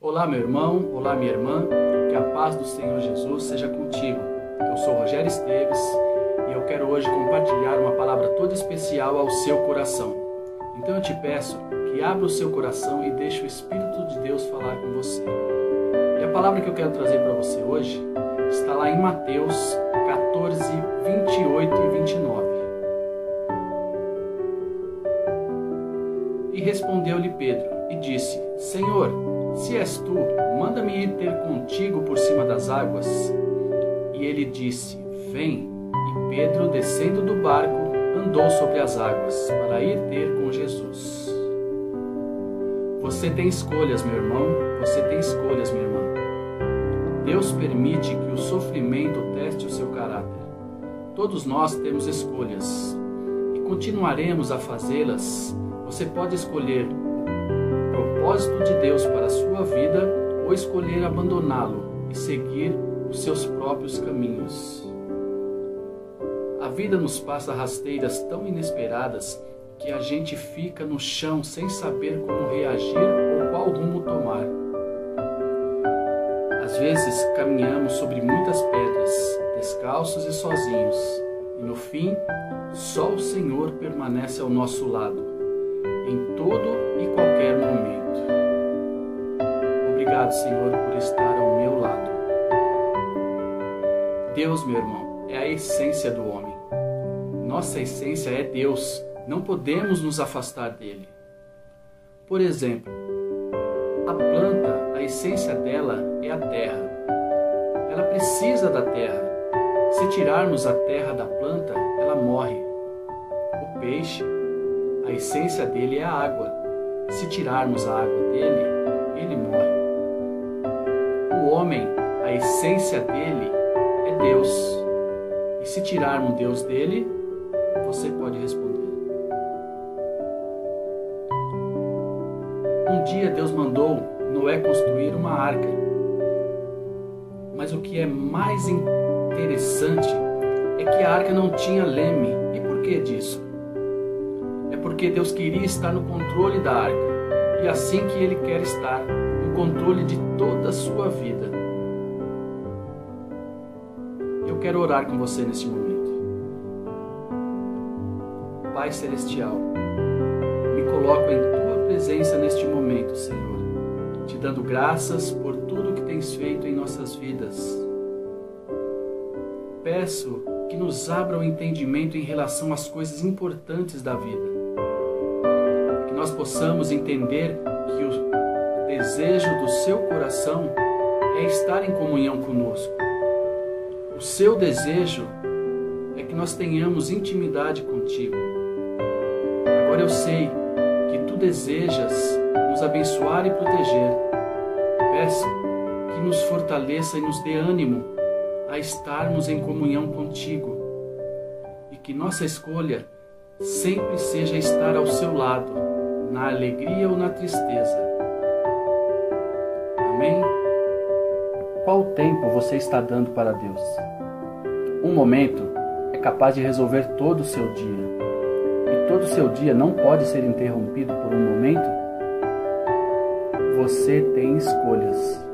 Olá, meu irmão, olá, minha irmã, que a paz do Senhor Jesus seja contigo. Eu sou Rogério Esteves e eu quero hoje compartilhar uma palavra toda especial ao seu coração. Então eu te peço que abra o seu coração e deixe o Espírito de Deus falar com você. E a palavra que eu quero trazer para você hoje está lá em Mateus 14, 28 e 29. E respondeu-lhe Pedro e disse: Senhor, se és tu, manda-me ir ter contigo por cima das águas. E ele disse: Vem. E Pedro, descendo do barco, andou sobre as águas para ir ter com Jesus. Você tem escolhas, meu irmão, você tem escolhas, minha irmã. Deus permite que o sofrimento teste o seu caráter. Todos nós temos escolhas e continuaremos a fazê-las. Você pode escolher propósito de Deus para a sua vida ou escolher abandoná-lo e seguir os seus próprios caminhos. A vida nos passa rasteiras tão inesperadas que a gente fica no chão sem saber como reagir ou qual rumo tomar. Às vezes caminhamos sobre muitas pedras, descalços e sozinhos, e no fim, só o Senhor permanece ao nosso lado, em todo e qualquer momento. Obrigado, Senhor, por estar ao meu lado. Deus, meu irmão, é a essência do homem. Nossa essência é Deus. Não podemos nos afastar dele. Por exemplo, a planta, a essência dela é a terra. Ela precisa da terra. Se tirarmos a terra da planta, ela morre. O peixe, essência dele é a água. Se tirarmos a água dele, ele morre o homem, a essência dele é Deus. E se tirarmos Deus dele, você pode responder. Um dia Deus mandou Noé construir uma arca. Mas o que é mais interessante é que a arca não tinha leme. E por que disso? É porque Deus queria estar no controle da arca. E assim que ele quer estar controle de toda a sua vida. Eu quero orar com você neste momento. Pai Celestial, me coloco em tua presença neste momento, Senhor, te dando graças por tudo que tens feito em nossas vidas. Peço que nos abra o entendimento em relação às coisas importantes da vida. Nós possamos entender que o desejo do seu coração é estar em comunhão conosco. O seu desejo é que nós tenhamos intimidade contigo. Agora eu sei que tu desejas nos abençoar e proteger. Peço que nos fortaleça e nos dê ânimo a estarmos em comunhão contigo e que nossa escolha sempre seja estar ao seu lado, na alegria ou na tristeza Amém? Qual tempo você está dando para Deus? Um momento é capaz de resolver todo o seu dia. E todo o seu dia não pode ser interrompido por um momento? Você tem escolhas.